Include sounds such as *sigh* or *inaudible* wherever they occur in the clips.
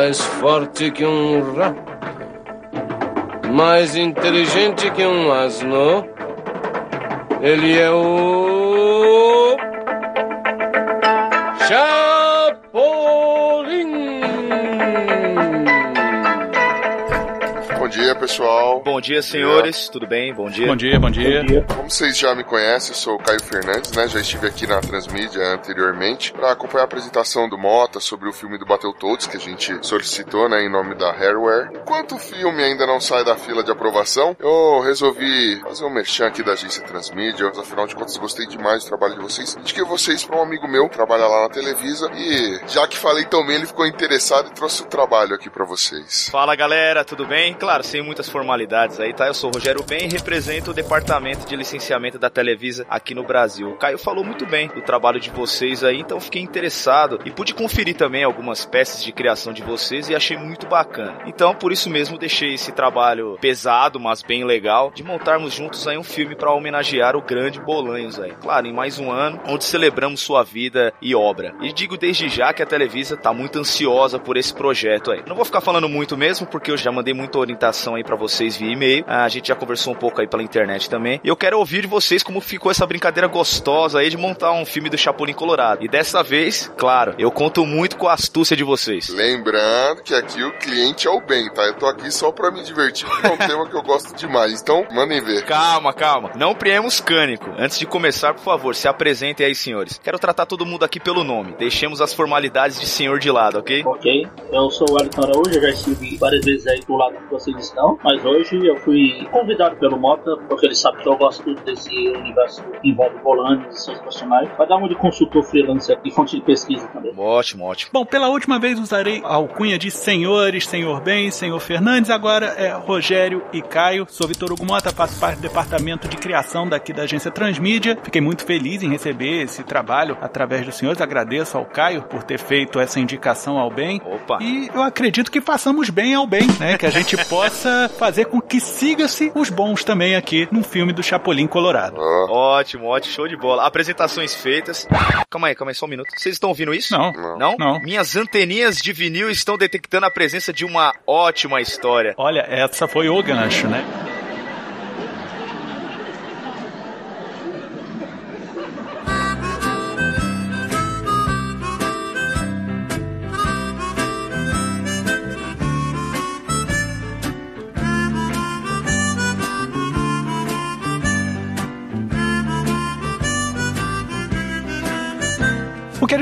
mais forte que um rato, mais inteligente que um asno. Ele é o. dia, pessoal. Bom dia, senhores. Tudo bem? Bom dia. Bom dia, bom dia. Bom dia. Como vocês já me conhecem, eu sou o Caio Fernandes, né? Já estive aqui na Transmídia anteriormente para acompanhar a apresentação do Mota sobre o filme do Battletoads que a gente solicitou, né, em nome da Hareware. Enquanto o filme ainda não sai da fila de aprovação, eu resolvi fazer um merchan aqui da agência Transmídia. Afinal de contas, gostei demais do trabalho de vocês. Indiquei vocês para um amigo meu que trabalha lá na Televisa e já que falei tão bem, ele ficou interessado e trouxe o trabalho aqui para vocês. Fala, galera, tudo bem? Claro, sem muitas formalidades aí, tá? Eu sou o Rogério Ben e represento o departamento de licenciamento da Televisa aqui no Brasil. O Caio falou muito bem do trabalho de vocês aí, então fiquei interessado e pude conferir também algumas peças de criação de vocês e achei muito bacana. Então, por isso mesmo, deixei esse trabalho pesado, mas bem legal, de montarmos juntos aí um filme para homenagear o grande Bolanhos aí. Claro, em mais um ano, onde celebramos sua vida e obra. E digo desde já que a Televisa tá muito ansiosa por esse projeto aí. Não vou ficar falando muito mesmo, porque eu já mandei muita orientação aí para vocês via e-mail. A gente já conversou um pouco aí pela internet também. E eu quero ouvir de vocês como ficou essa brincadeira gostosa aí de montar um filme do Chapolin Colorado. E dessa vez, claro, eu conto muito com a astúcia de vocês. Lembrando que aqui o cliente é o bem, tá? Eu tô aqui só pra me divertir, porque é um *laughs* tema que eu gosto demais. Então, mandem ver. Calma, calma. Não priemos cânico. Antes de começar, por favor, se apresentem aí, senhores. Quero tratar todo mundo aqui pelo nome. Deixemos as formalidades de senhor de lado, ok? Ok. Eu sou o Wellington Araújo, eu já estive várias vezes aí do lado que vocês estão mas hoje eu fui convidado pelo Mota, porque ele sabe que eu gosto desse universo que envolve Bolanes e seus personagens, para dar uma de consultor freelancer e fonte de pesquisa também. Ótimo, ótimo. Bom, pela última vez usarei a alcunha de senhores, senhor Ben, senhor Fernandes, agora é Rogério e Caio. Sou Vitor Hugo Mota, faço parte do departamento de criação daqui da agência Transmídia. Fiquei muito feliz em receber esse trabalho através dos senhores. Agradeço ao Caio por ter feito essa indicação ao bem. Opa. E eu acredito que façamos bem ao bem, né? Que a gente possa fazer com que siga-se os bons também aqui num filme do Chapolin Colorado. Ótimo, ótimo, show de bola. Apresentações feitas. Calma aí, calma aí, só um minuto. Vocês estão ouvindo isso? Não. Não? Não. Minhas anteninhas de vinil estão detectando a presença de uma ótima história. Olha, essa foi o gancho, né?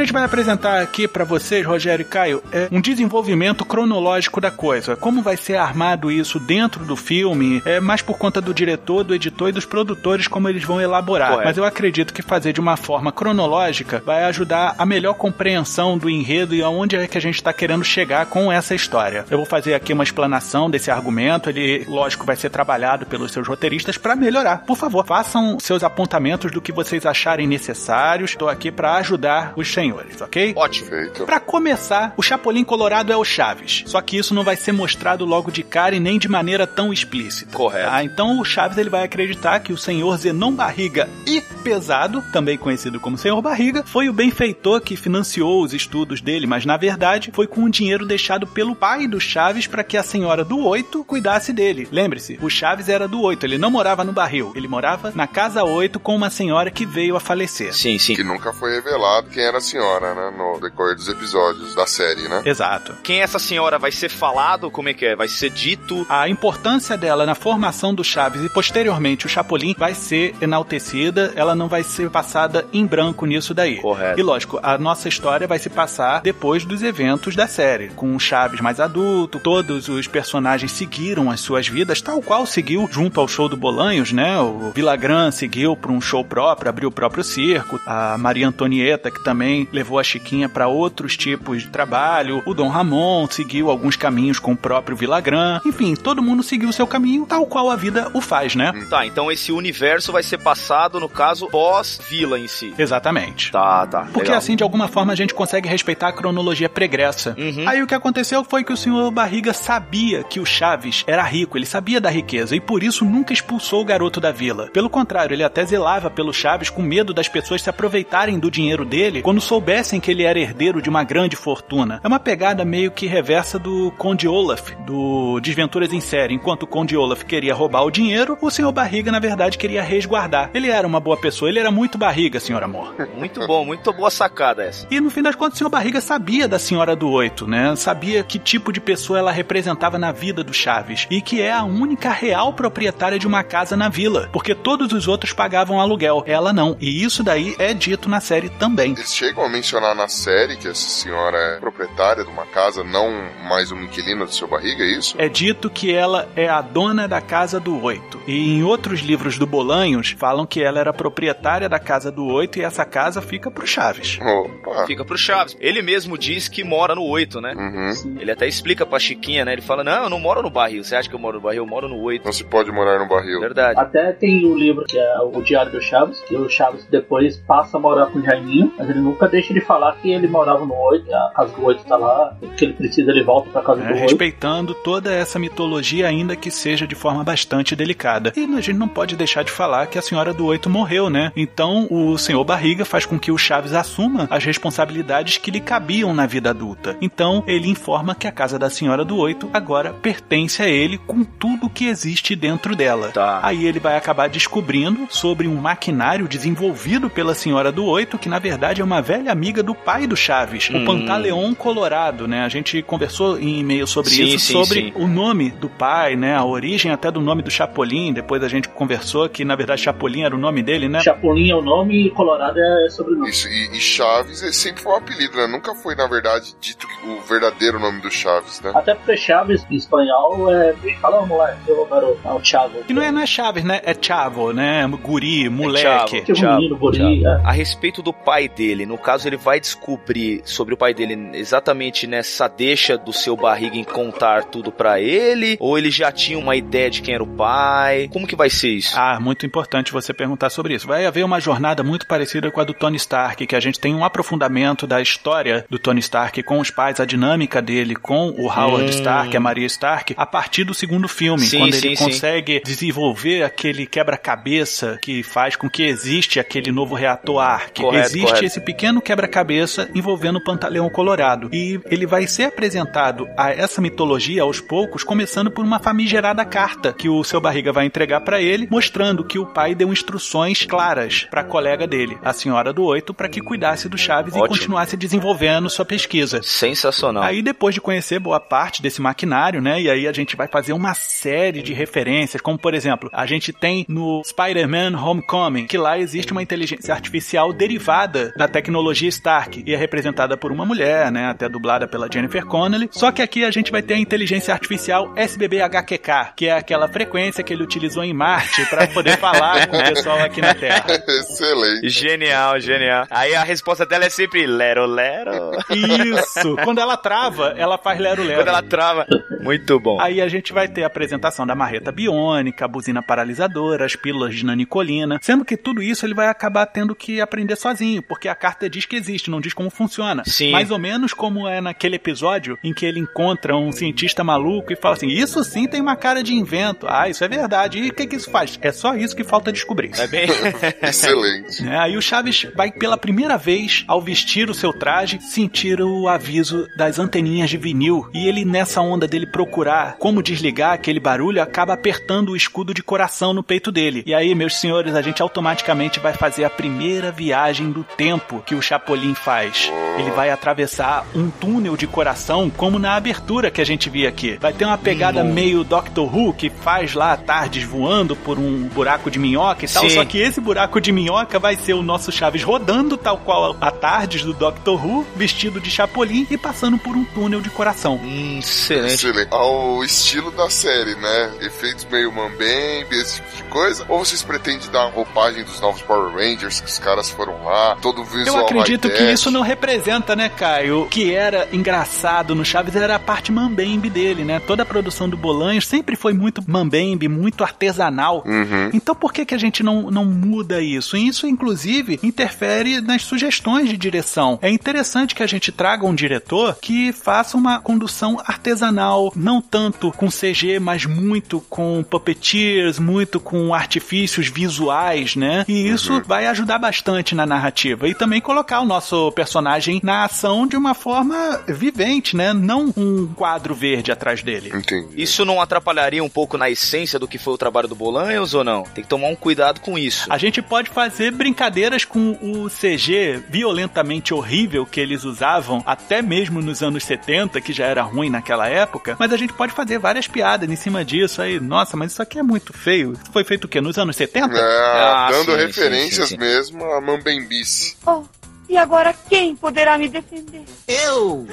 Gente vai apresentar aqui para vocês, Rogério e Caio, é um desenvolvimento cronológico da coisa. Como vai ser armado isso dentro do filme, é mais por conta do diretor, do editor e dos produtores como eles vão elaborar. Correto. Mas eu acredito que fazer de uma forma cronológica vai ajudar a melhor compreensão do enredo e aonde é que a gente está querendo chegar com essa história. Eu vou fazer aqui uma explanação desse argumento, ele, lógico, vai ser trabalhado pelos seus roteiristas para melhorar. Por favor, façam seus apontamentos do que vocês acharem necessários. Estou aqui para ajudar os senhores, ok? Ótimo. Feito. Pra começar, o Chapolin Colorado é o Chaves. Só que isso não vai ser mostrado logo de cara e nem de maneira tão explícita. Correto. tá? Então o Chaves ele vai acreditar que o senhor Zenon Barriga e Pesado, também conhecido como Senhor Barriga, foi o benfeitor que financiou os estudos dele, mas na verdade foi com o dinheiro deixado pelo pai do Chaves para que a senhora do Oito cuidasse dele. Lembre-se, o Chaves era do Oito, ele não morava no barril, ele morava na casa Oito com uma senhora que veio a falecer. Sim, sim. Que nunca foi revelado quem era a senhora, né? No decorrer dos episódios da série, né? Exato. Quem é essa senhora vai ser falado? Como é que é? Vai ser dito? A importância dela na formação do Chaves e posteriormente o Chapolin vai ser enaltecida, ela não vai ser passada em branco nisso daí. Correto. E lógico, a nossa história vai se passar depois dos eventos da série, com o Chaves mais adulto, todos os personagens seguiram as suas vidas, tal qual seguiu junto ao show do Bolanhos, né? O Vilagran seguiu para um show próprio, abriu o próprio circo, a Maria Antonieta, que também levou a Chiquinha para outros tipos de trabalho. O Dom Ramon seguiu alguns caminhos com o próprio Villagrán. Enfim, todo mundo seguiu o seu caminho, tal qual a vida o faz, né? Tá, então esse universo vai ser passado, no caso, pós-vila em si. Exatamente. Tá, tá. Porque legal. assim, de alguma forma, a gente consegue respeitar a cronologia pregressa. Uhum. Aí o que aconteceu foi que o senhor Barriga sabia que o Chaves era rico, ele sabia da riqueza e por isso nunca expulsou o garoto da vila. Pelo contrário, ele até zelava pelo Chaves com medo das pessoas se aproveitarem do dinheiro dele quando soubessem que ele era herdeiro de uma grande fortuna. É uma pegada meio que reversa do Conde Olaf, do Desventuras em Série. Enquanto o Conde Olaf queria roubar o dinheiro, o senhor Barriga, na verdade, queria resguardar. Ele era uma boa pessoa, ele era muito barriga, senhor amor. *laughs* Muito bom, muito boa sacada essa. E no fim das contas, o senhor Barriga sabia da senhora do Oito, né? Sabia que tipo de pessoa ela representava na vida do Chaves. E que é a única real proprietária de uma casa na vila. Porque todos os outros pagavam aluguel. Ela não. E isso daí é dito na série também. Eles chegam a mencionar na série que essa senhora é proprietária de uma casa, não mais uma inquilina do seu barriga, é isso? É dito que ela é a dona da casa do Oito. E em outros livros do Bolanhos, falam que ela era proprietária da casa do Oito e essa casa fica pro Chaves. Opa. Fica pro Chaves. Ele mesmo diz que mora no 8, né? Uhum. Ele até explica pra Chiquinha, né? Ele fala: Não, eu não moro no barril. Você acha que eu moro no barril? Eu moro no 8. Não se pode morar no barril. Verdade. Até tem o livro que é o Diário do Chaves, que o Chaves depois passa a morar com o Jaiminho, mas ele nunca deixa de falar que ele morava no 8, a casa do 8 tá lá, o que ele precisa ele volta pra casa É, do 8. respeitando toda essa mitologia, ainda que seja de forma bastante delicada. E a gente não pode deixar de falar que a senhora do Oito morreu, né? Então o senhor Barriga faz com que o Chaves assuma as responsabilidades que lhe cabiam na vida adulta. Então ele informa que a casa da senhora do Oito agora pertence a ele com tudo que existe dentro dela. Tá. Aí ele vai acabar descobrindo sobre um maquinário desenvolvido pela senhora do Oito, que na verdade é uma velha amiga do pai do Chaves, Hum. o Pantaleon Colorado, né? A gente conversou em e-mail sobre Sim, isso, sim, sobre sim. o nome do pai, né? A origem até do nome do Chapolin. Depois a gente conversou que na verdade Chapolin era o nome dele, né? Chapolin é o nome e Colorado é sobrenome. Isso, e, e Chaves é- sempre foi um apelido, né? Nunca foi, na verdade, dito o verdadeiro nome do Chaves, né? Até porque Chaves em espanhol é. Fala, moleque, ô garoto, é o Chavo. Que não é, não é Chaves, né? É Chavo, né? Guri, moleque. Chavo. Tipo menino, guri, é. A respeito do pai dele, no caso ele vai descobrir sobre o pai dele exatamente nessa deixa do seu barriga em contar tudo pra ele, ou ele já tinha uma ideia de quem era o pai? Como que vai ser isso? Ah, muito importante você perguntar sobre isso. Vai haver uma jornada muito parecida com a do Tony Stark, que a gente tem um aprofundamento da história do Tony Stark com os pais, a dinâmica dele com o Howard Hum. Stark, a Maria Stark, a partir do segundo filme, Sim, quando sim, ele sim. consegue desenvolver aquele quebra-cabeça que faz com que existe aquele novo reator Ark. Correto, existe correto. esse pequeno quebra-cabeça envolvendo o Pantaleão Colorado. E ele vai ser apresentado a essa mitologia aos poucos, começando por uma famigerada carta que o seu barriga vai entregar pra ele, mostrando que o pai deu instruções claras pra colega dele, a senhora do oito, para que cuidasse do Chaves e Ótimo. continuasse desenvolvendo sua pesquisa. Sensacional. Aí depois de conhecer boa parte desse maquinário, né, e aí a gente vai fazer uma série de referências, como por exemplo, a gente tem no Spider-Man Homecoming, que lá existe uma inteligência artificial derivada da tecnologia Stark, e é representada por uma mulher, né, até dublada pela Jennifer Connelly, só que aqui a gente vai ter a inteligência artificial SBB-HQK, que é aquela frequência que ele utilizou em Marte para poder *laughs* falar com o pessoal aqui na Terra. Excelente. Genial, genial. Aí a resposta dela é sempre lero, lero. Isso! Quando ela trava, ela faz lero-lero. Quando ela trava. Muito bom. Aí a gente vai ter a apresentação da marreta biônica, a buzina paralisadora, as pílulas de nanicolina, sendo que tudo isso ele vai acabar tendo que aprender sozinho, porque a carta diz que existe, não diz como funciona. Sim. Mais ou menos como é naquele episódio em que ele encontra um cientista maluco e fala assim: Isso sim tem uma cara de invento. Ah, isso é verdade. E o que, que isso faz? É só isso que falta descobrir. É bem. *laughs* *laughs* Excelente. É, aí o Chaves vai pela primeira vez, ao vestir o seu traje, sentir o aviso das anteninhas de vinil. E ele, nessa onda dele procurar como desligar aquele barulho, acaba apertando o escudo de coração no peito dele. E aí, meus senhores, a gente automaticamente vai fazer a primeira viagem do tempo que o Chapolin faz. Ele vai atravessar um túnel de coração, como na abertura que a gente viu aqui. Vai ter uma pegada meio Doctor Who, que faz lá tardes voando por um buraco de minhoca e tal, Sim. só que esse buraco de minhoca vai ser o nosso Chaves rodando, tal qual a Tardes do Doctor Who, vestido de Chapolin e passando por um túnel de coração. Hum, excelente. Excelente. Ao estilo da série, né? Efeitos meio mambembe, esse tipo de coisa. Ou vocês pretendem dar a roupagem dos novos Power Rangers, que os caras foram lá, todo Eu visual visual acredito que isso não representa, né, Caio? O que era engraçado no Chaves era a parte mambembe dele, né? Toda a produção do Bolanhos sempre foi muito mambembe, muito artesanal. Uhum. Então por que, que a gente não, não muda isso? E isso, inclusive, interfere nas sugestões de direção. É interessante que a gente traga um diretor que faça uma condução artesanal, não tanto com CG, mas muito com puppeteers, muito com artifícios visuais, né? E isso vai ajudar bastante na narrativa. E também colocar o nosso personagem na ação de uma forma vivente, né? Não um quadro verde atrás dele. Entendi. Isso não atrapalharia um pouco na essência do que foi o trabalho do Bolanhos ou não? Tem que tomar um cuidado com isso. A gente pode fazer brincadeiras com o CG violentamente horrível que eles usavam até mesmo nos anos 70, que já era ruim naquela época, mas a gente pode fazer várias piadas em cima disso aí. Nossa, mas isso aqui é muito feio. Isso foi feito o quê? Nos anos 70? É, Ah, dando sim, referências sim, sim. mesmo a Mambembice. Oh, e agora quem poderá me defender? Eu!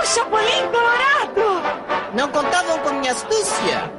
O Chapolin Colorado! Não contavam com minha astúcia!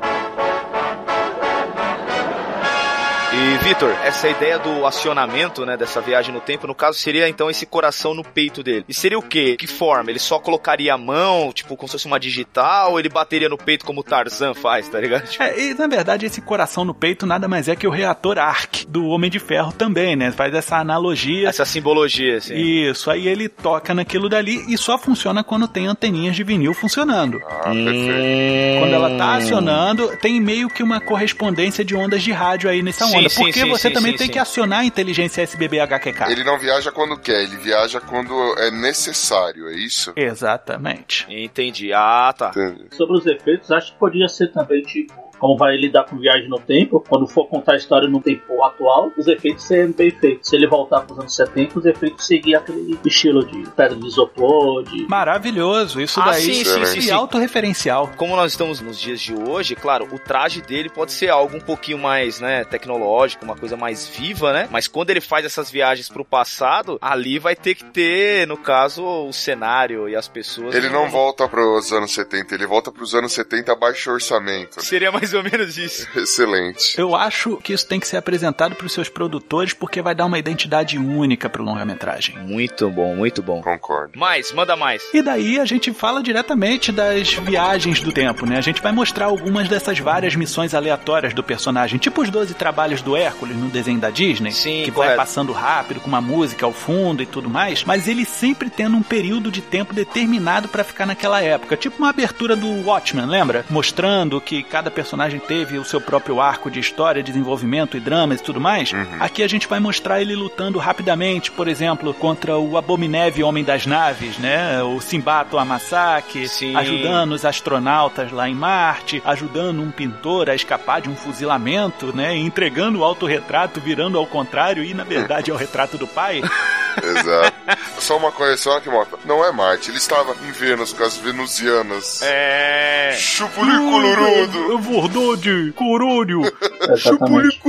E, Vitor, essa ideia do acionamento, né, dessa viagem no tempo, no caso, seria então esse coração no peito dele. E seria o quê? Que forma? Ele só colocaria a mão, tipo, como se fosse uma digital, ou ele bateria no peito como o Tarzan faz, tá ligado? Tipo, É, e na verdade esse coração no peito nada mais é que o reator Arc do Homem de Ferro também, né? Faz essa analogia. essa simbologia, assim. Isso, aí ele toca naquilo dali e só funciona quando tem anteninhas de vinil funcionando. Ah, perfeito. Quando ela tá acionando, tem meio que uma correspondência de ondas de rádio aí nessa Sim, onda. sim, porque sim, você sim, também sim, tem sim. que acionar a inteligência SBB HQK. Ele não viaja quando quer, ele viaja quando é necessário, é isso? Exatamente. Entendi. Ah, tá. Entendi. Sobre os efeitos, acho que podia ser também tipo. Como vai lidar com viagem no tempo, quando for contar a história no tempo atual, os efeitos serem bem feitos. Se ele voltar para os anos 70, os efeitos seguir aquele estilo de pedra de isopor, de Maravilhoso, isso Ah, daí. sim, sim, sim, E sim. autorreferencial. Como nós estamos nos dias de hoje, claro, o traje dele pode ser algo um pouquinho mais, né, tecnológico, uma coisa mais viva, né? Mas quando ele faz essas viagens pro passado, ali vai ter que ter, no caso, o cenário e as pessoas. Ele não volta para os anos 70, ele volta para os anos 70 baixo orçamento. Seria mais ou menos isso. Excelente. Eu acho que isso tem que ser apresentado para os seus produtores porque vai dar uma identidade única pro longa-metragem. Muito bom, muito bom. Concordo. Mais, manda mais. E daí a gente fala diretamente das viagens do tempo, né? A gente vai mostrar algumas dessas várias missões aleatórias do personagem, tipo os 12 trabalhos do Hércules no desenho da Disney, Sim, que correto. vai passando rápido com uma música ao fundo e tudo mais, mas ele sempre tendo um período de tempo determinado pra ficar naquela época, tipo uma abertura do Watchmen, lembra? Mostrando que cada personagem teve o seu próprio arco de história, desenvolvimento e dramas e tudo mais. Aqui a gente vai mostrar ele lutando rapidamente, por exemplo, contra o abominével Homem das Naves, né? O Simbato Amasaki, Sim. ajudando os astronautas lá em Marte, ajudando um pintor a escapar de um fuzilamento, né? Entregando o autorretrato, virando ao contrário e na verdade é o retrato do pai. *laughs* Exato. *laughs* Só uma correção aqui, Mota. Não é Marte, ele estava em Vênus com as venusianas. É. Chupuli colorudo. É verdade, corônio. Exatamente.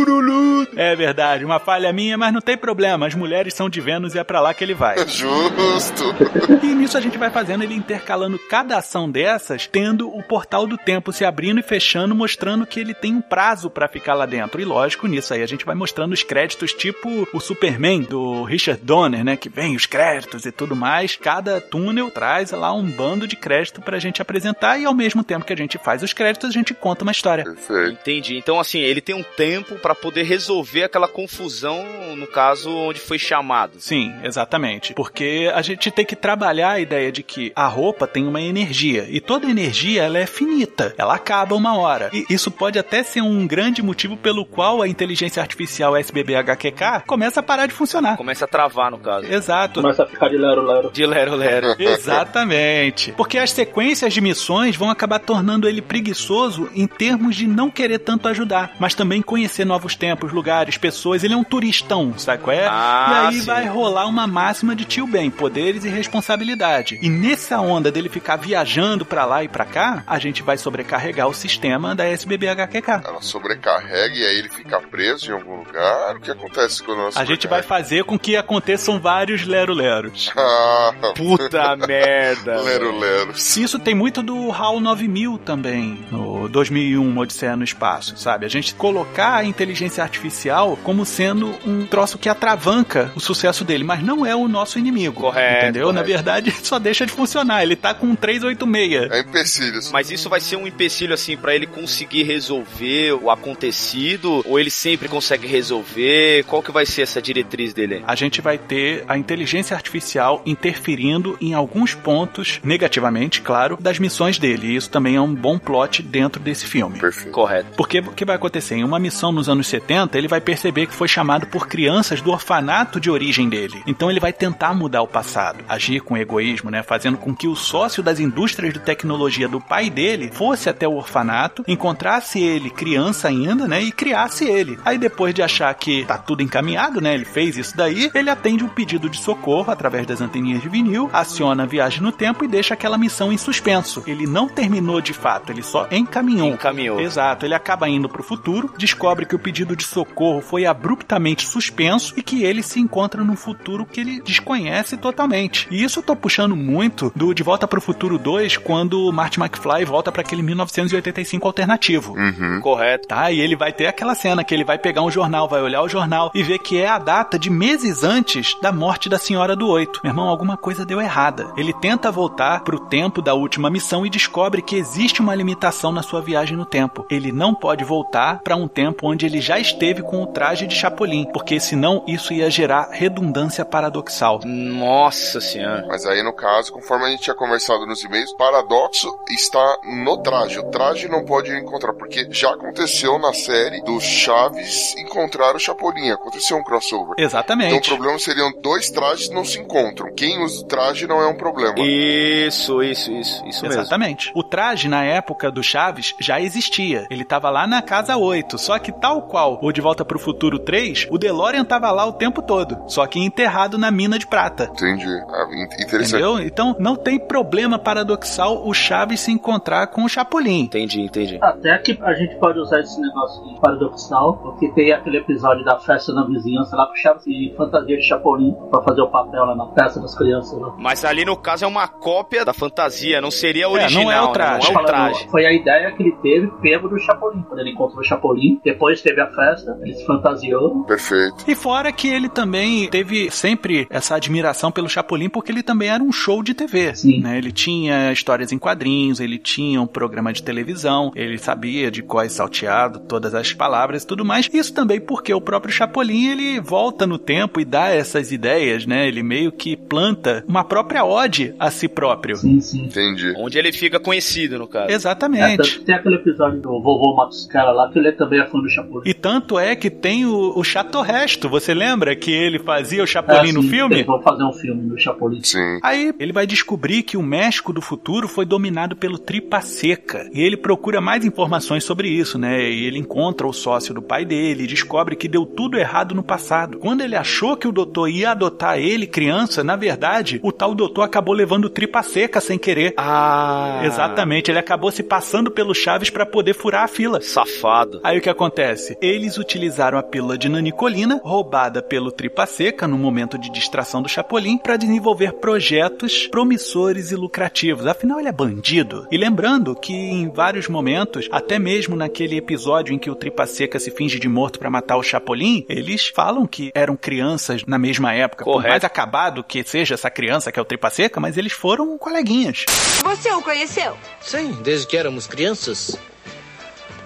É verdade, uma falha minha, mas não tem problema. As mulheres são de Vênus e é pra lá que ele vai. Justo. E nisso a gente vai fazendo ele intercalando cada ação dessas, tendo o portal do tempo se abrindo e fechando, mostrando que ele tem um prazo pra ficar lá dentro. E lógico, nisso aí a gente vai mostrando os créditos, tipo o Superman do Richard Donner, né? Que vem os créditos e tudo mais. Cada túnel traz lá um bando de crédito pra gente apresentar e ao mesmo tempo que a gente faz os créditos, a gente conta uma história. Perfeito. Entendi. Então, assim, ele tem um tempo pra poder resolver aquela confusão, no caso, onde foi chamado. Sim, exatamente. Porque a gente tem que trabalhar a ideia de que a roupa tem uma energia e toda energia ela é finita, ela acaba uma hora. E isso pode até ser um grande motivo pelo qual a inteligência artificial SBB-HQK começa a parar de funcionar. Começa a travar, no caso. Exato. começa a ficar de lero-lero. De lero lero. *laughs* Exatamente. Porque as sequências de missões vão acabar tornando ele preguiçoso em termos de não querer tanto ajudar, mas também conhecer novos tempos, lugares, pessoas. Ele é um turistão, sabe qual é? Ah, e aí sim. vai rolar uma máxima de tio Ben, poderes e responsabilidade. E nessa onda dele ficar viajando pra lá e pra cá, a gente vai sobrecarregar o sistema da SBB-HQK. Ela sobrecarrega e aí ele fica preso em algum lugar. O que acontece quando ela A gente vai fazer com que aconteçam vários lero-leros. *laughs* Ah, Puta merda. *laughs* lero, lero. Isso tem muito do HAL 9000 também, no como 2001 Odisseia no Espaço, sabe? A gente colocar a inteligência artificial como sendo um troço que atravanca o sucesso dele, mas não é o nosso inimigo. Correto, Entendeu? Na correto. verdade, *laughs* só deixa de funcionar. Ele tá com um 386. É empecilhos. Mas isso vai ser um empecilho assim pra ele conseguir resolver o acontecido ou ele sempre consegue resolver? Qual que vai ser essa diretriz dele? aí? a gente vai ter a inteligência artificial interferindo em alguns pontos, negativamente, claro, das missões dele. E isso também é um bom plot dentro desse filme. Perfeito. Correto. Porque o que vai acontecer? Em uma missão nos anos 70, ele vai perceber que foi chamado por crianças do orfanato de origem dele. Então ele vai tentar mudar o passado, agir com egoísmo, né? Fazendo com que o sócio das indústrias de tecnologia do pai dele fosse até o orfanato, encontrasse ele criança ainda, né? E criasse ele. Aí depois de achar que tá tudo encaminhado, né? Ele fez isso daí, ele atende um pedido de socorro através das anteninhas de vinil, aciona a viagem no tempo e deixa aquela missão em suspenso. Ele não terminou de fato, ele só encaminhou. Encaminhou. Exato, ele acaba indo pro futuro, descobre que o pedido de socorro foi abruptamente suspenso e que ele se encontra num futuro que ele desconhece totalmente. E isso eu tô puxando muito do De Volta pro Futuro 2, quando o Marty McFly volta para aquele 1985 alternativo. Uhum. Correto. Tá, e ele vai ter aquela cena que ele vai pegar um jornal, vai olhar o jornal e ver que é a data de meses antes da morte da senhora do oito. Meu irmão, alguma coisa deu errada. Ele tenta voltar pro tempo da última missão e descobre que existe uma limitação na sua viagem no tempo. Ele não pode voltar para um tempo onde ele já esteve com o traje de Chapolin, porque senão isso ia gerar redundância paradoxal. Nossa senhora. Mas aí, no caso, conforme a gente tinha conversado nos e-mails, paradoxo está no traje. O traje não pode encontrar, porque já aconteceu na série do Chaves encontrar o Chapolin. Aconteceu um crossover. Então o Exatamente. problema seriam dois trajes que não se encontram. Quem usa o traje não é um problema. Isso, isso, isso. Isso mesmo. Exatamente. O traje, na época do Chaves, já existia. Ele tava lá na casa 8. Só que, tal qual o De Volta pro Futuro 3, o DeLorean tava lá o tempo todo. Só que enterrado na mina de prata. Entendi. Ah, in- interessante. Entendeu? Então não tem problema paradoxal o Chaves se encontrar com o Chapolin. Entendi, entendi. Até que a gente pode usar esse negócio de paradoxal, porque tem aquele episódio da festa na vizinhança lá com o Chaves e fantasia de Chapolin pra fazer o papel lá na festa das crianças lá. Mas ali no caso é uma cópia da fantasia, não seria É, não é original. o traje. Não é o traje. Foi a ideia que ele teve pego do Chapolin. Quando ele encontrou Chapolin, depois teve a festa, ele se fantasiou. Perfeito. E fora que ele também teve sempre essa admiração pelo Chapolin, porque ele também era um show de TV. Sim. né? Ele tinha histórias em quadrinhos, ele tinha um programa de televisão, ele sabia de qual salteado todas as palavras e tudo mais. Isso também porque o próprio Chapolin ele volta no tempo e dá essas ideias, né? Ele meio que planta uma própria ode a si próprio. Sim, sim. Entendi. Onde ele fica conhecido, no caso. É, Exatamente. que tem aquele episódio do vovô Matuscara lá, que ele também é fã do Chapolin. E tanto é que tem o, o Chato Resto. Você lembra que ele fazia o Chapolin É, no sim, filme? Eles vão fazer um filme do Chapolin. Sim. Aí ele vai descobrir que o México do futuro foi dominado pelo Tripa Seca. E ele procura mais informações sobre isso, né? E ele encontra o sócio do pai dele e descobre que deu tudo errado no passado. Quando ele achou que o doutor ia adotar ele, criança, na verdade, o tal doutor acabou levando o Tripa Seca sem querer. Ah. Exatamente, ele acabou se passando pelo Chaves para poder furar a fila. Safado. Aí o que acontece? Eles utilizaram a pílula de nanicolina, roubada pelo Tripa Seca no momento de distração do Chapolin, para desenvolver projetos promissores e lucrativos. Afinal, ele é bandido. E lembrando que em vários momentos, até mesmo naquele episódio em que o Tripa Seca se finge de morto para matar o Chapolin, eles falam que eram crianças na mesma época. Por Correto. mais acabado que seja essa criança que é o Tripa Seca, mas eles foram coleguinhas. Você o conheceu? Sim, desde que éramos crianças.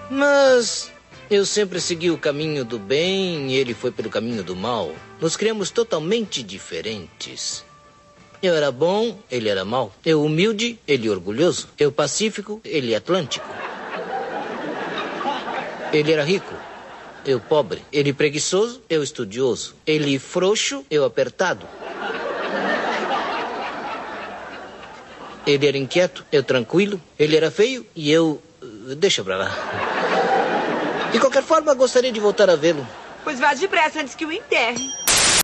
Mas eu sempre segui o caminho do bem e ele foi pelo caminho do mal. Nos criamos totalmente diferentes. Eu era bom, ele era mau. Eu humilde, ele orgulhoso. Eu pacífico, ele atlântico. Ele era rico, eu pobre. Ele preguiçoso, eu estudioso. Ele frouxo, eu apertado. Ele era inquieto, eu tranquilo. Ele era feio e eu. Deixa pra lá. De qualquer forma, gostaria de voltar a vê-lo. Pois vá depressa antes que o enterre.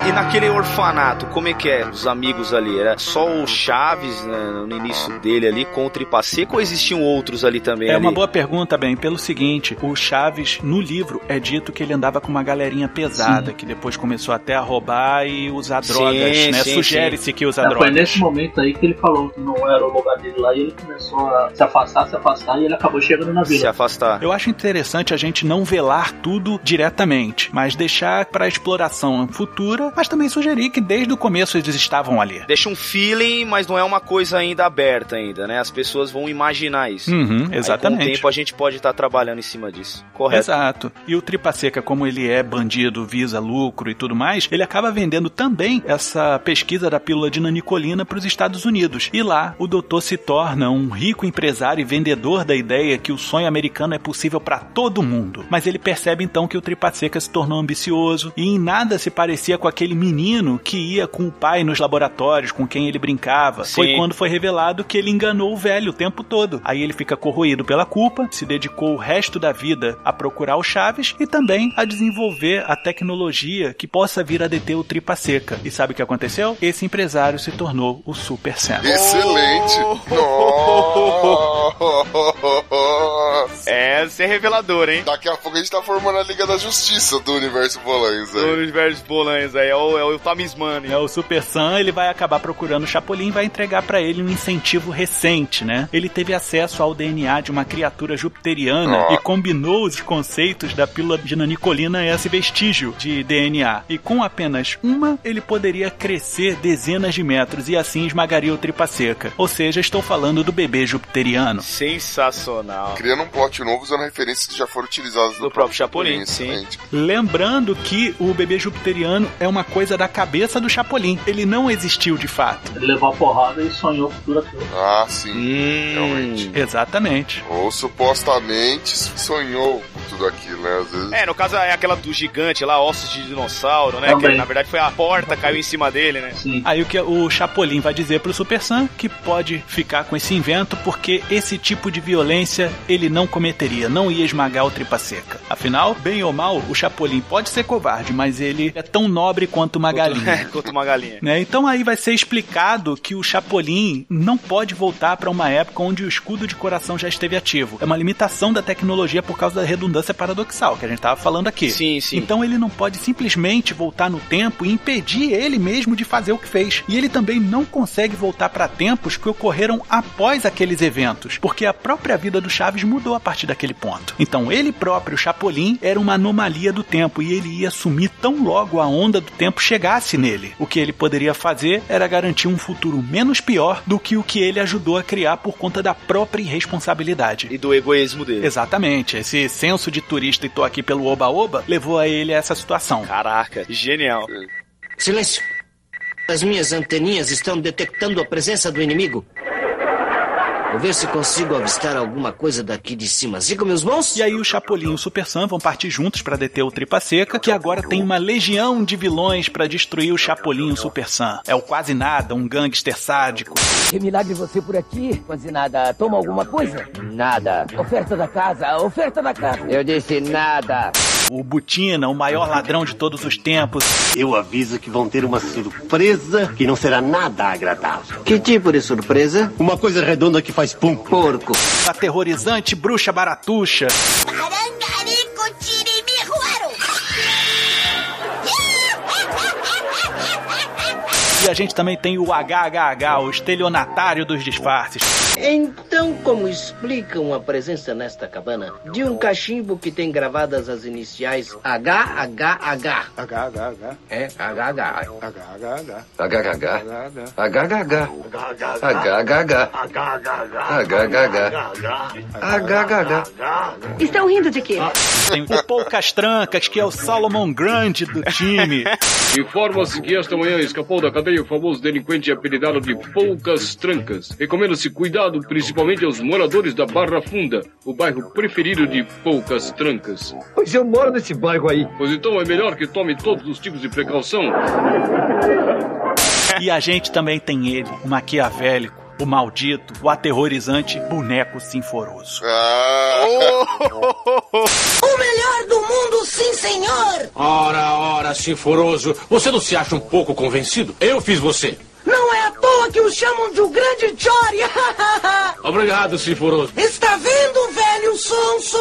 E naquele orfanato, como é que é? Os amigos ali? Era só o Chaves né, no início dele ali com o Tripa ou existiam outros ali também? É ali? uma boa pergunta, bem, pelo seguinte: o Chaves, no livro, é dito que ele andava com uma galerinha pesada, que depois começou até a roubar e usar Sim, drogas, né? sim, Sugere-se que usa É, foi drogas. nesse momento aí que ele falou que não era o lugar dele lá e ele começou a se afastar, se afastar e ele acabou chegando na Se vila. afastar. Eu acho interessante a gente não velar tudo diretamente, mas deixar para exploração futura, mas também sugerir que desde o começo eles estavam ali. Deixa um feeling, mas não é uma coisa ainda aberta ainda, né? As pessoas vão imaginar isso. Uhum, Aí, com o exatamente. tempo a gente pode estar trabalhando em cima disso. Correto. Exato. E o Tripa Seca, como ele é bandido, visa lucro e tudo mais, ele acaba vendendo também essa pesquisa da pílula de nanicolina para os Estados Unidos. E lá, o doutor se torna um rico empresário e vendedor da ideia que o sonho americano é possível para todo mundo. Mas ele percebe então que o Tripa Seca se tornou ambicioso e em nada se parecia com aquele menino que ia com o pai nos laboratórios, com quem ele brincava. Sim. Foi quando foi revelado que ele enganou o velho o tempo todo. Aí ele fica corroído pela culpa, se dedicou o resto da vida a procurar o Chaves e também a desenvolver a tecnologia que possa vir a deter o Tripa Seca. E sabe o que aconteceu? Esse empresário se tornou o Super Sam. Excelente! Nossa! É, ser revelador, hein? Daqui a pouco a gente tá formando a Liga da Justiça do Universo Bolanhos Do universo Bolanhos aí, é o, é o. É, o Super Sam, ele vai acabar procurando o Chapolin e vai entregar pra ele um incentivo recente, né? Ele teve acesso ao DNA de uma criatura jupiteriana Ó. e combinou os conceitos da pílula de nanicolina a esse vestígio de DNA. E com apenas uma, ele poderia crescer dezenas de metros e assim esmagaria o tripa seca. Ou seja, estou falando do bebê jupiteriano. Sensacional. Criando um plot novo usando referências que já foram utilizadas Do próprio Chapolin, sim. Lembrando que o bebê jupiteriano é uma coisa da cabeça do Chapolin. Ele não existiu de fato. Ele levou a porrada e sonhou o futuro aquilo. Ah, sim. Hum. Realmente. Exatamente. Ou supostamente sonhou com tudo aquilo, né? Às vezes. É, no caso é aquela do gigante lá, ossos de dinossauro, né? Também. Que na verdade foi a porta, caiu em cima dele, né? Sim. Aí o que o Chapolin vai dizer pro Super Sam que pode ficar com esse invento porque esse tipo de violência ele não cometeria, não ia esmagar o tripa seca. Afinal, bem ou mal, o Chapolin pode ser covarde, mas ele é tão nobre quanto uma galinha. *laughs* Quanto uma galinha. Né? Então aí vai ser explicado que o Chapolin não pode voltar para uma época onde o escudo de coração já esteve ativo. É uma limitação da tecnologia por causa da redundância paradoxal que a gente estava falando aqui. Sim, sim. Então ele não pode simplesmente voltar no tempo e impedir ele mesmo de fazer o que fez. E ele também não consegue voltar para tempos que ocorreram após aqueles eventos, porque a própria vida do Chaves mudou a partir daquele ponto. Então ele próprio, Chapolin, era uma anomalia do tempo e ele ia sumir tão logo a onda do tempo chegasse nele. O que ele poderia fazer era garantir um futuro menos pior do que o que ele ajudou a criar por conta da própria irresponsabilidade. E do egoísmo dele. Exatamente, esse senso de turista e tô aqui pelo oba-oba levou a ele a essa situação. Caraca, genial. Silêncio. As minhas anteninhas estão detectando a presença do inimigo. Vou ver se consigo avistar alguma coisa daqui de cima. Siga meus mãos. E aí o Chapolin e o Super Sam vão partir juntos pra deter o Tripa Seca, que agora tem uma legião de vilões pra destruir o Chapolin e o Super Sam. É o quase nada, um gangster sádico. Que milagre você por aqui? Quase nada. Toma alguma coisa? Nada. Oferta da casa, oferta da casa. Eu disse nada. O Butina, o maior ladrão de todos os tempos. Eu aviso que vão ter uma surpresa que não será nada agradável. Que tipo de surpresa? Uma coisa redonda que faz pum. Porco. Aterrorizante bruxa baratuxa. E a gente também tem o HHH, o estelionatário dos disfarces. Então, como explicam a presença nesta cabana de um cachimbo que tem gravadas as iniciais HHH? HHH. É, HHH. HHH. HHH. HHH. HHH. HHH. Estão rindo de quê? Tem o Poucas Trancas, que é o Salomon Grande do time. Informa-se que esta manhã escapou da cadeia o famoso delinquente apelidado de Poucas Trancas. Recomenda-se cuidado principalmente aos moradores da Barra Funda, o bairro preferido de Poucas Trancas. Pois eu moro nesse bairro aí. Pois então é melhor que tome todos os tipos de precaução. E a gente também tem ele, o maquiavélico, o maldito, o aterrorizante boneco sinforoso. Ah, O *laughs* melhor do mundo sim, senhor! Ora, ora, Sinforoso, você não se acha um pouco convencido? Eu fiz você. Não é à toa que o chamam de o grande Jory! *laughs* Obrigado, Sinforoso. Está vendo, velho sonso?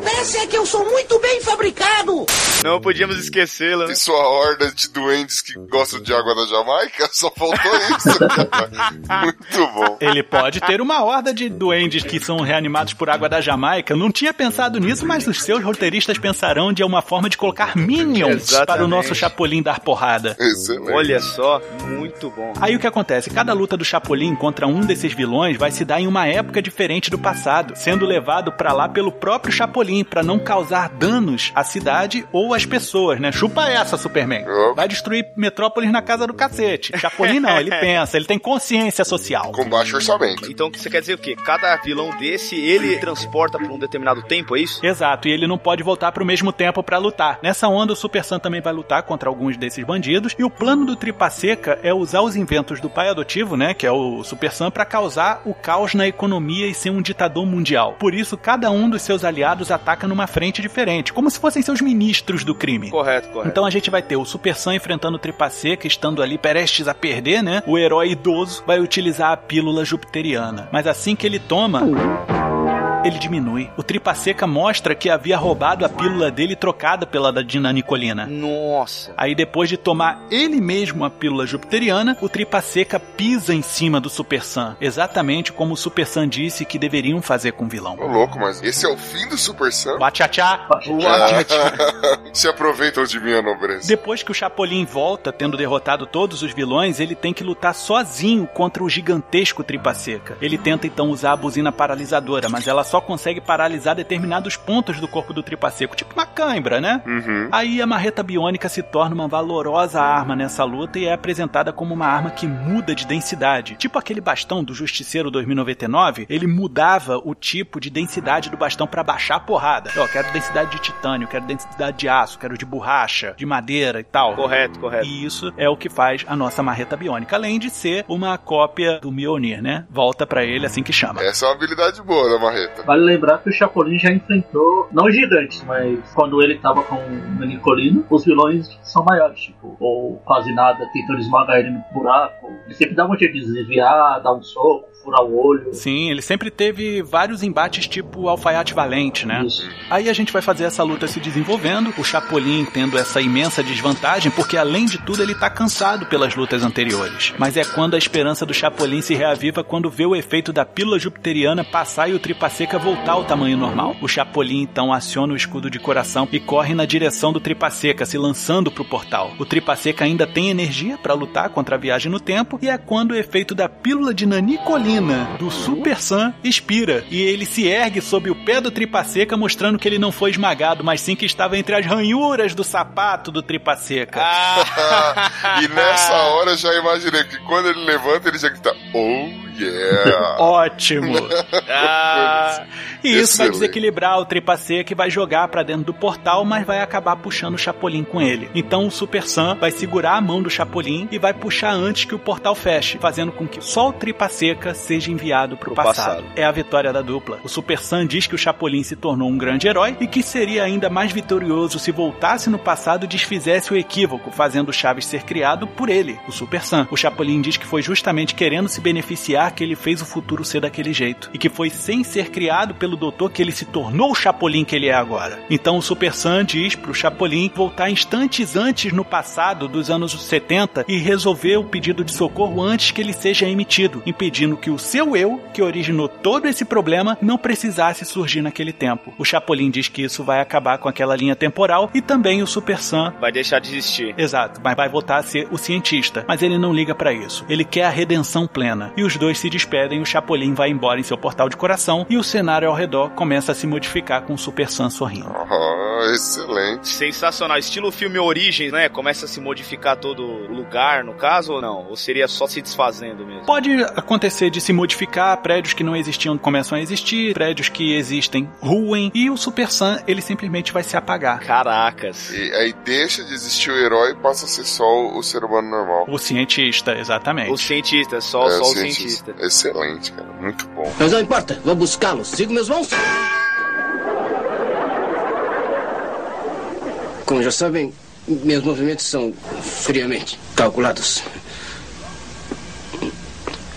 O que acontece é que eu sou muito bem fabricado. Não podíamos esquecê-la. E sua horda de duendes que gostam de água da Jamaica? *laughs* Só faltou isso. cara. Muito bom. Ele pode ter uma horda de duendes que são reanimados por água da Jamaica. Eu não tinha pensado nisso, mas os seus roteiristas pensarão de uma forma de colocar minions Exatamente. para o nosso Chapolin dar porrada. Excelente. Olha só, muito bom. Aí o que acontece? Cada luta do Chapolin contra um desses vilões vai se dar em uma época diferente do passado, sendo levado pra lá pelo próprio Chapolin pra não causar danos à cidade ou às pessoas, né? Chupa essa, Superman. Vai destruir Metrópolis na casa do cacete. Chapolin não, ele *laughs* pensa, ele tem consciência social. Com baixo orçamento. Então você quer dizer o quê? Cada vilão desse, ele transporta por um determinado tempo, é isso? Exato, e ele não pode voltar pro mesmo tempo pra lutar. Nessa onda, o Super Sam também vai lutar contra alguns desses bandidos, e o plano do Tripa Seca é usar os inventos do pai adotivo, né, que é o Super Sam, pra causar o caos na economia e ser um ditador mundial. Por isso, cada um dos seus aliados ataca numa frente diferente, como se fossem seus ministros do crime. Correto, correto. Então a gente vai ter o Super Sam enfrentando o Tripa Seca, estando ali prestes a perder, né? O herói idoso vai utilizar a pílula jupiteriana. Mas assim que ele toma. Ele diminui. O Tripa Seca mostra que havia roubado a pílula dele trocada pela da Dina Nicolina. Nossa. Aí depois de tomar ele mesmo a pílula jupiteriana, o Tripa Seca pisa em cima do Super Sam. Exatamente como o Super Sam disse que deveriam fazer com o vilão. Ô, louco, mas esse é o fim do Super Sam? Bachachá. *laughs* Se aproveitam de minha nobreza. Depois que o Chapolin volta, tendo derrotado todos os vilões, ele tem que lutar sozinho contra o gigantesco Tripa Seca. Ele tenta então usar a buzina paralisadora, mas ela só consegue paralisar determinados pontos do corpo do Tripa Seco, tipo uma cãibra, né? Uhum. Aí a marreta biônica se torna uma valorosa arma nessa luta e é apresentada como uma arma que muda de densidade. Tipo aquele bastão do Justiceiro 2099, ele mudava o tipo de densidade do bastão pra baixar a porrada. Ó, quero densidade de titânio, quero densidade de aço, quero de borracha, de madeira e tal. Correto, correto. E isso é o que faz a nossa marreta biônica, além de ser uma cópia do Mjolnir, né? Volta pra ele assim que chama. Essa é uma habilidade boa da marreta. Vale lembrar que o Chapolin já enfrentou, não gigantes, mas quando ele tava com o Nicolino, os vilões são maiores, tipo, ou quase nada, tentando esmagar ele no buraco. Ele sempre dá um jeito de desviar, dar um soco, furar o olho. Sim, ele sempre teve vários embates tipo alfaiate valente, né? Aí a gente vai fazer essa luta se desenvolvendo, o Chapolin tendo essa imensa desvantagem, porque além de tudo ele tá cansado pelas lutas anteriores. Mas é quando a esperança do Chapolin se reaviva quando vê o efeito da pílula jupiteriana passar e o Tripa Seca voltar ao tamanho normal. O Chapolin então aciona o escudo de coração e corre na direção do Tripa Seca, se lançando pro portal. O Tripa Seca ainda tem energia para lutar contra a viagem no tempo e é quando o efeito da pílula de nanicolina do Super Sam expira e ele se ergue sob o pé do Tripa Seca, mostrando que ele não foi esmagado, mas sim que estava entre as ranhuras do sapato do Tripa Seca. *laughs* *laughs* e nessa hora eu já imaginei que quando ele levanta, ele já grita, oh yeah! Ótimo! *laughs* Ah, E isso vai Excelente. desequilibrar o Tripa Seca e vai jogar pra dentro do portal, mas vai acabar puxando o Chapolin com ele. Então o Super Sam vai segurar a mão do Chapolin e vai puxar antes que o portal feche, fazendo com que só o Tripa Seca seja enviado pro, Pro passado. passado. É a vitória da dupla. O Super Sam diz que o Chapolin se tornou um grande herói e que seria ainda mais vitorioso se voltasse no passado e desfizesse o equívoco, fazendo o Chaves ser criado por ele, o Super Sam. O Chapolin diz que foi justamente querendo se beneficiar que ele fez o futuro ser daquele jeito. E que foi sem ser criado pelo doutor que ele se tornou o Chapolin que ele é agora. Então o Super Sam diz pro Chapolin voltar instantes antes no passado dos anos 70 e resolver o pedido de socorro antes que ele seja emitido, impedindo que o seu eu, que originou todo esse problema, não precisasse surgir naquele tempo. O Chapolin diz que isso vai acabar com aquela linha temporal e também o Super Sam vai deixar de existir. Exato, mas vai voltar a ser o cientista. Mas ele não liga pra isso. Ele quer a redenção plena. E os dois se despedem, o Chapolin vai embora em seu portal de coração e o cenário ao redor começa a se modificar com o Super Sam sorrindo. Excelente. Sensacional. Estilo filme Origens, né? Começa a se modificar todo lugar, no caso, ou não? Ou seria só se desfazendo mesmo? Pode acontecer de se modificar, prédios que não existiam começam a existir, prédios que existem ruem, e o Super Sam, ele simplesmente vai se apagar. Caracas. E aí deixa de existir o herói e passa a ser só o, o ser humano normal. O cientista, exatamente. O cientista, só, É, só o cientista. cientista. Excelente, cara. Muito bom. Mas não importa, vou buscá-los. Sigo meus mãos. Como já sabem, meus movimentos são friamente calculados.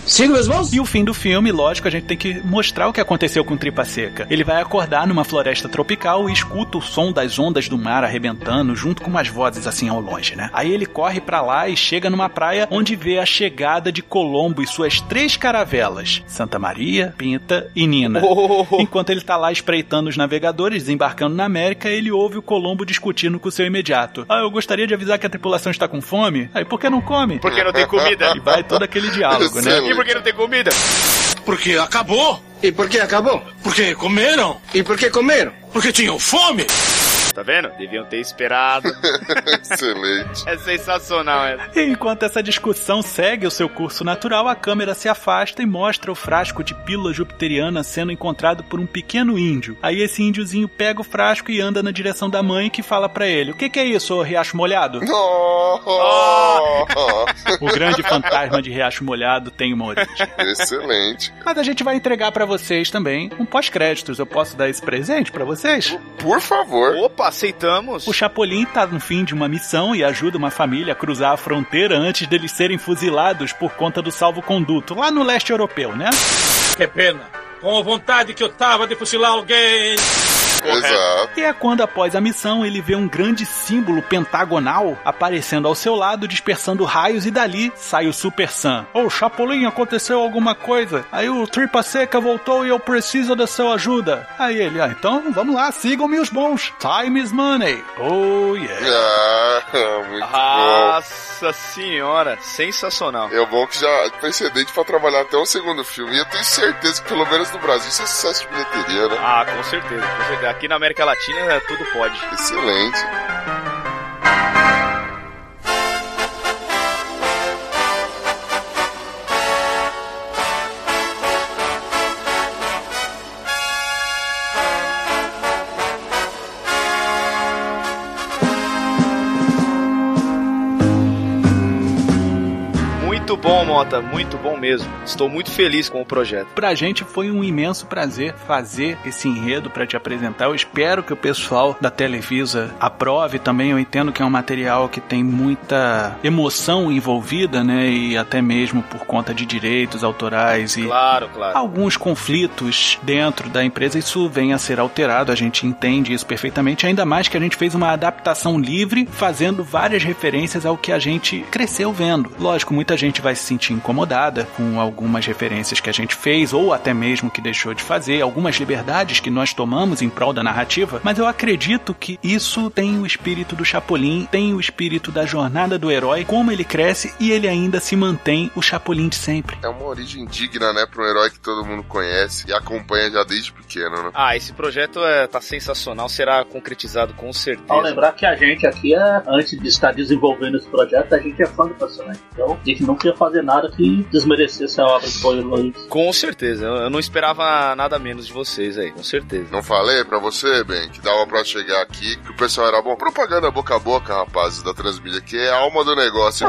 Siga meus mãos. E o fim do filme, lógico, a gente tem que mostrar o que aconteceu com Tripa Seca. Ele vai acordar numa floresta tropical e escuta o som das ondas do mar arrebentando, junto com umas vozes assim ao longe, né? Aí ele corre para lá e chega numa praia onde vê a chegada de Colombo e suas três caravelas: Santa Maria, Pinta e Nina. Oh. Enquanto ele tá lá espreitando os navegadores, desembarcando na América, ele ouve o Colombo discutindo com o seu imediato. Ah, eu gostaria de avisar que a tripulação está com fome. Aí, por que não come? Porque não tem comida. E vai todo aquele diálogo, *laughs* né? E por que não tem comida? Porque acabou. E por que acabou? Porque comeram. E por que comeram? Porque tinham fome. Tá vendo? Deviam ter esperado. *laughs* Excelente. É sensacional essa. Enquanto essa discussão segue o seu curso natural, a câmera se afasta e mostra o frasco de pílula jupiteriana sendo encontrado por um pequeno índio. Aí esse índiozinho pega o frasco e anda na direção da mãe que fala para ele: O que, que, é isso, riacho molhado? Oh, *laughs* oh. o grande fantasma de riacho molhado tem uma origem. Excelente. Mas a gente vai entregar para vocês também um pós-créditos. Eu posso dar esse presente para vocês? Por favor. Opa, aceitamos. O Chapolin tá no fim de uma missão e ajuda uma família a cruzar a fronteira antes deles serem fuzilados por conta do salvo-conduto, lá no leste europeu, né? Que pena. Com a vontade que eu tava de fuzilar alguém. Exato. E é quando, após a missão, ele vê um grande símbolo pentagonal aparecendo ao seu lado, dispersando raios, e dali sai o Super Sam. Ô, oh, Chapolin, aconteceu alguma coisa? Aí o Tripa Seca voltou e eu preciso da sua ajuda. Aí ele, ah, então vamos lá, sigam-me os bons. Time is money. Oh, yeah. Ah, *laughs* muito Nossa bom. senhora, sensacional. É bom que já precedente pra trabalhar até o segundo filme. E eu tenho certeza que, pelo menos no Brasil, isso é sucesso de bilheteria, né? Ah, com certeza, com certeza aqui na América Latina tudo pode. Excelente. Mota, muito bom mesmo. Estou muito feliz com o projeto. Pra gente foi um imenso prazer fazer esse enredo para te apresentar. Eu espero que o pessoal da Televisa aprove também. Eu entendo que é um material que tem muita emoção envolvida, né? E até mesmo por conta de direitos autorais e claro, claro. alguns conflitos dentro da empresa. Isso vem a ser alterado, a gente entende isso perfeitamente. Ainda mais que a gente fez uma adaptação livre, fazendo várias referências ao que a gente cresceu vendo. Lógico, muita gente vai se sentir incomodada com algumas referências que a gente fez ou até mesmo que deixou de fazer, algumas liberdades que nós tomamos em prol da narrativa, mas eu acredito que isso tem o espírito do Chapolin, tem o espírito da jornada do herói, como ele cresce e ele ainda se mantém o Chapolin de sempre. É uma origem digna, né, para um herói que todo mundo conhece e acompanha já desde pequeno, né? Ah, esse projeto é, tá sensacional, será concretizado com certeza. Ao lembrar que a gente aqui, é, antes de estar desenvolvendo esse projeto, a gente é fã do personagem. Então, a gente não ia fazer nada que desmerecesse a obra que foi o Luiz. Com certeza, eu não esperava nada menos de vocês aí, com certeza. Não falei pra você, bem, que dava pra chegar aqui, que o pessoal era bom. Propaganda boca a boca, rapazes, da Transmídia, que é a alma do negócio.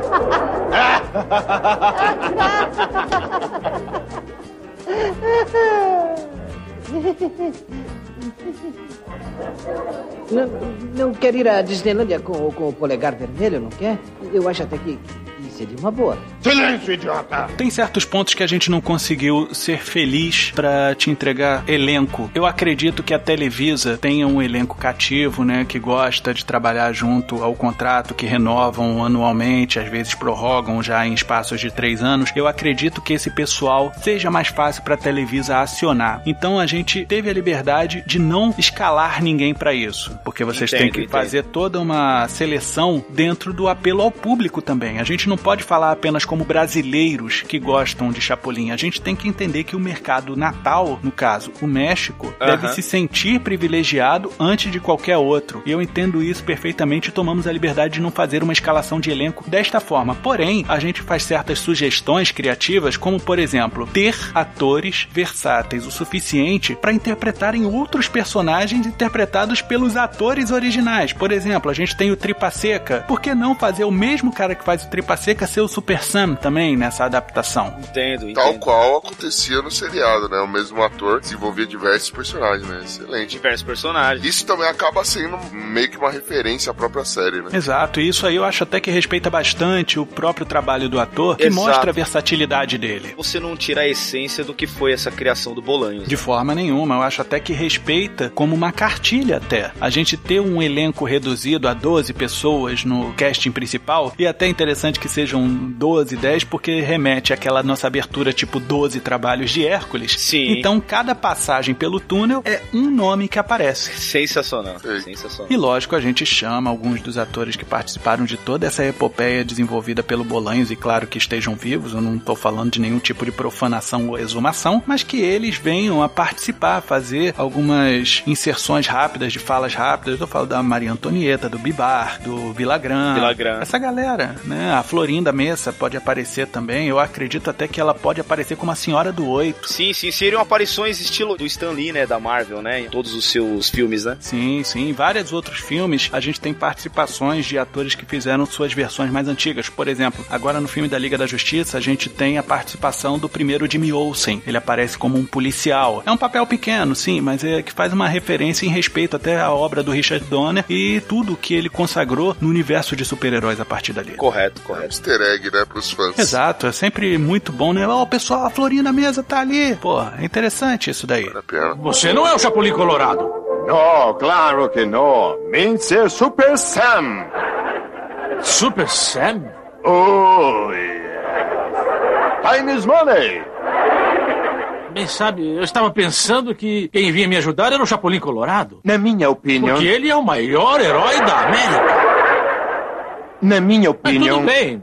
Não, não quer ir à Disneylândia com, com o polegar vermelho, não quer? Eu acho até que seria uma boa. Silêncio, idiota! Tem certos pontos que a gente não conseguiu ser feliz para te entregar elenco. Eu acredito que a Televisa tenha um elenco cativo, né, que gosta de trabalhar junto ao contrato, que renovam anualmente, às vezes prorrogam já em espaços de três anos. Eu acredito que esse pessoal seja mais fácil para a Televisa acionar. Então a gente teve a liberdade de não escalar ninguém para isso, porque vocês Entendo, têm que entendo. fazer toda uma seleção dentro do apelo ao público também. A gente não pode falar apenas como brasileiros que gostam de Chapolin. A gente tem que entender que o mercado natal, no caso, o México, deve se sentir privilegiado antes de qualquer outro. E eu entendo isso perfeitamente e tomamos a liberdade de não fazer uma escalação de elenco desta forma. Porém, a gente faz certas sugestões criativas, como por exemplo, ter atores versáteis o suficiente para interpretarem outros personagens interpretados pelos atores originais. Por exemplo, a gente tem o Tripa Seca. Por que não fazer o mesmo cara que faz o Tripa Tripa Seca ser o Super Sam também nessa adaptação. Entendo, entendo. Tal qual acontecia no seriado, né? O mesmo ator desenvolvia diversos personagens, né? Excelente. Diversos personagens. Isso também acaba sendo meio que uma referência à própria série, né? Exato, e isso aí eu acho até que respeita bastante o próprio trabalho do ator, que Exato. mostra a versatilidade dele. Você não tira a essência do que foi essa criação do Bolanhos. De forma nenhuma, eu acho até que respeita como uma cartilha até. A gente ter um elenco reduzido a 12 pessoas no casting principal, e até interessante que sejam 12, 10, porque remete àquela nossa abertura tipo 12 trabalhos de Hércules. Sim. Então cada passagem pelo túnel é um nome que aparece. Sensacional. Sensacional. E lógico, a gente chama alguns dos atores que participaram de toda essa epopeia desenvolvida pelo Bolanhos, e claro que estejam vivos, eu não tô falando de nenhum tipo de profanação ou exumação, mas que eles venham a participar, fazer algumas inserções rápidas, de falas rápidas. Eu falo da Maria Antonieta, do Bibar, do Villagrán. Villagrán. Essa galera, né? A Florinda Messa pode aparecer também. Eu acredito até que ela pode aparecer como a Senhora do Oito. Sim, sim, seriam aparições estilo do Stan Lee, né, da Marvel, né, em todos os seus filmes, né? Sim, sim. Em vários outros filmes, a gente tem participações de atores que fizeram suas versões mais antigas. Por exemplo, agora no filme da Liga da Justiça, a gente tem a participação do primeiro Jimmy Olsen. Ele aparece como um policial. É um papel pequeno, sim, mas é que faz uma referência em respeito até à obra do Richard Donner e tudo que ele consagrou no universo de super-heróis a partir dali. Correto, correto. Easter egg, né, pros fãs. Exato, é sempre muito bom, né? Ó, pessoal, a Florinha na mesa tá ali. Pô, é interessante isso daí. Você não é o Chapolin Colorado. No, claro que não. Mince é Super Sam. Super Sam? Oh, yeah. Time is money. Bem, sabe, eu estava pensando que quem vinha me ajudar era o Chapolin Colorado. Na minha opinião. Porque ele é o maior herói da América. Na minha Mas opinião. tudo bem.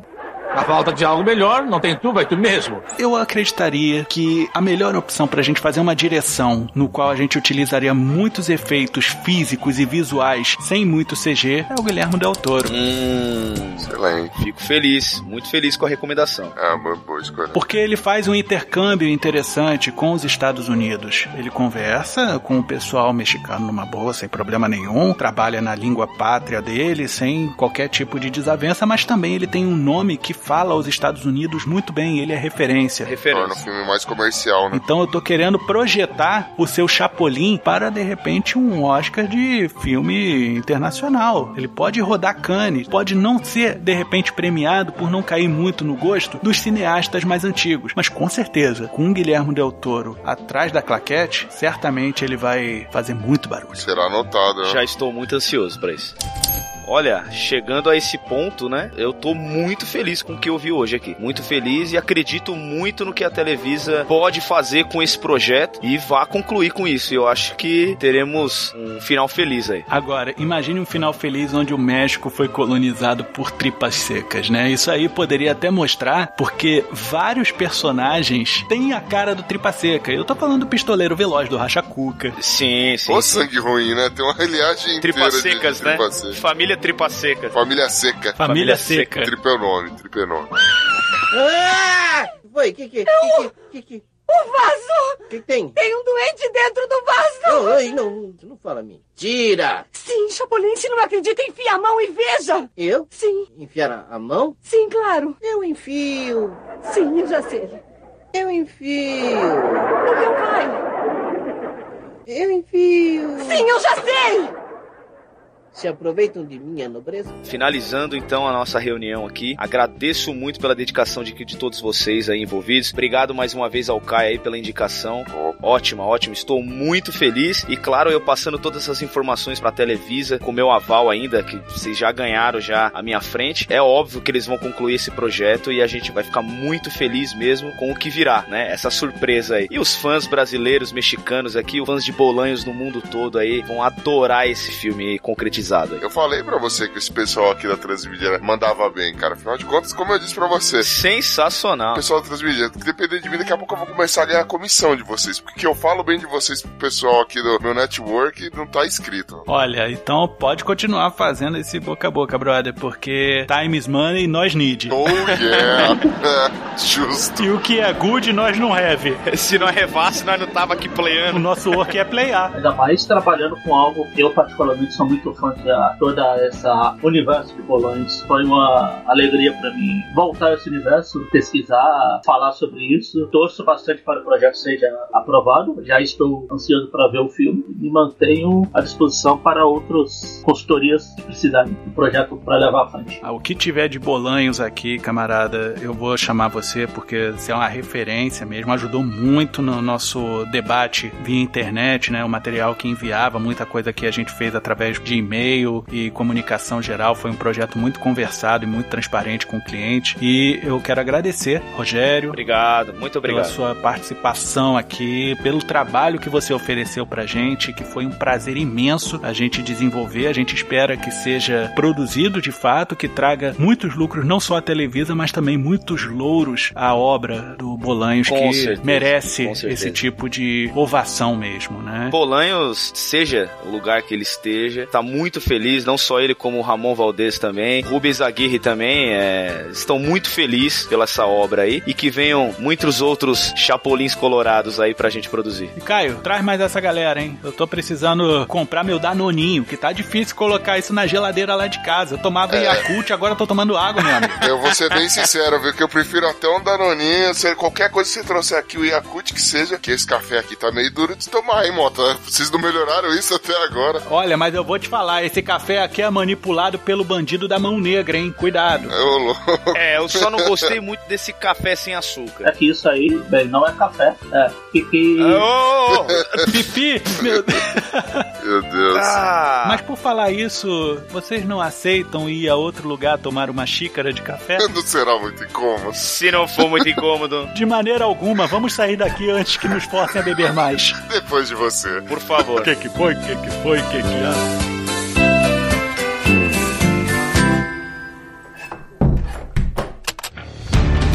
Na falta de algo melhor, não tem tu, vai tu mesmo. Eu acreditaria que a melhor opção pra gente fazer uma direção no qual a gente utilizaria muitos efeitos físicos e visuais sem muito CG é o Guilherme Del Toro. Hum, Excelente. fico feliz, muito feliz com a recomendação. É uma boa escolha. Porque ele faz um intercâmbio interessante com os Estados Unidos. Ele conversa com o pessoal mexicano numa boa, sem problema nenhum, trabalha na língua pátria dele, sem qualquer tipo de desavença, mas também ele tem um nome que fala aos Estados Unidos muito bem, ele é referência. Torna o filme mais comercial, né? Então eu tô querendo projetar o seu Chapolin para de repente um Oscar de filme internacional. Ele pode rodar Cannes, pode não ser de repente premiado por não cair muito no gosto dos cineastas mais antigos, mas com certeza, com o Guilherme Del Toro atrás da claquete, certamente ele vai fazer muito barulho. Será anotado, né? Já estou muito ansioso pra isso. Olha, chegando a esse ponto, né? Eu tô muito feliz com o que eu vi hoje aqui. Muito feliz e acredito muito no que a Televisa pode fazer com esse projeto e vá concluir com isso. Eu acho que teremos um final feliz aí. Agora, imagine um final feliz onde o México foi colonizado por tripas secas, né? Isso aí poderia até mostrar porque vários personagens têm a cara do tripa seca. Eu tô falando do pistoleiro veloz do Racha Cuca. Sim, sim. Ô, sangue ruim, né? Tem uma *laughs* reliagem Tripa inteira secas, de né? tripa seca. Família Tripa Seca. Família seca. Família seca. Tripenone, tripenone. Ah! Foi, que que, que, que, que, O vaso! que tem? Tem um doente dentro do vaso! Não, ai, não, não fala mentira. Sim, Chapolin, se não acredita, enfia a mão e veja! Eu? Sim, Enfiar a, a mão? sim, claro. Eu enfio. Sim, eu já sei. Eu enfio. O meu pai! Eu enfio. Sim, eu já sei! Se aproveitam de minha nobreza? Finalizando então a nossa reunião aqui, agradeço muito pela dedicação de, de todos vocês aí envolvidos. Obrigado mais uma vez ao Kai aí pela indicação. Ótima, ótima. Estou muito feliz e claro, eu passando todas essas informações para a Televisa com meu aval ainda, que vocês já ganharam já à minha frente. É óbvio que eles vão concluir esse projeto e a gente vai ficar muito feliz mesmo com o que virá, né? Essa surpresa aí. E os fãs brasileiros, mexicanos aqui, os fãs de Bolanhos no mundo todo aí vão adorar esse filme concretizado. Eu falei pra você que esse pessoal aqui da Transmídia mandava bem, cara. Afinal de contas, como eu disse pra você, Sensacional. o pessoal da Transmídia, depender de mim, daqui a pouco eu vou começar a ganhar comissão de vocês. Porque eu falo bem de vocês pro pessoal aqui do meu network e não tá escrito. Olha, então pode continuar fazendo esse boca a boca, brother, porque time is money, nós need. Oh yeah! *laughs* Justo. E o que é good, nós não have. *laughs* Se não revasse, nós não tava aqui O playando. nosso work é playar. Ainda mais trabalhando com algo que eu particularmente sou muito fã referente a toda essa universo de Bolões. Foi uma alegria para mim voltar a esse universo, pesquisar, falar sobre isso. Torço bastante para que o projeto seja aprovado. Já estou ansioso para ver o filme e mantenho à disposição para outras consultorias que precisarem do projeto para levar à frente. Ah, o que tiver de Bolanhos aqui, camarada, eu vou chamar você porque você é uma referência mesmo, ajudou muito no nosso debate via internet, né? O material que enviava, muita coisa que a gente fez através de e-mail e comunicação geral. Foi um projeto muito conversado e muito transparente com o cliente. E eu quero agradecer, Rogério. Obrigado, muito obrigado. Pela sua participação aqui, pelo trabalho que você ofereceu pra gente, que foi um prazer imenso a gente desenvolver. A gente espera que seja produzido de fato, que traga muitos lucros, não só à Televisa, mas também muitos louros à obra do Bolanhos, Com que certeza, merece esse tipo de ovação mesmo, né? Bolanhos, seja o lugar que ele esteja, tá muito feliz, não só ele como o Ramon Valdez também, Rubens Aguirre também, é, estão muito felizes pela essa obra aí e que venham muitos outros chapolins colorados aí pra gente produzir. E Caio, traz mais essa galera, hein? Eu tô precisando comprar meu Danoninho, que tá difícil colocar isso na geladeira lá de casa. Eu tomava É. Yakult, agora eu tô tomando água, meu amigo. *laughs* Eu vou ser bem sincero, viu? Que eu prefiro até um Danoninho. Se qualquer coisa que você trouxer aqui, o Yakut que seja, que esse café aqui tá meio duro de tomar, hein, Mota? Vocês não melhoraram isso até agora. Olha, mas eu vou te falar, esse café aqui é manipulado pelo bandido da mão negra, hein? Cuidado. Ô. É, eu só não gostei muito desse café sem açúcar. É que isso aí, bem, não é café. É pipi. Oh! *laughs* Pipi, meu Deus. Meu Deus. Ah, Mas por falar isso, vocês não aceitam ir a outro lugar tomar uma xícara de café? *laughs* Não será muito incômodo. se não for muito incômodo, De maneira alguma, vamos sair daqui antes que nos forcem a beber mais. Depois de você. por favor. O que que foi? O que que foi? O que que é?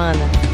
semana.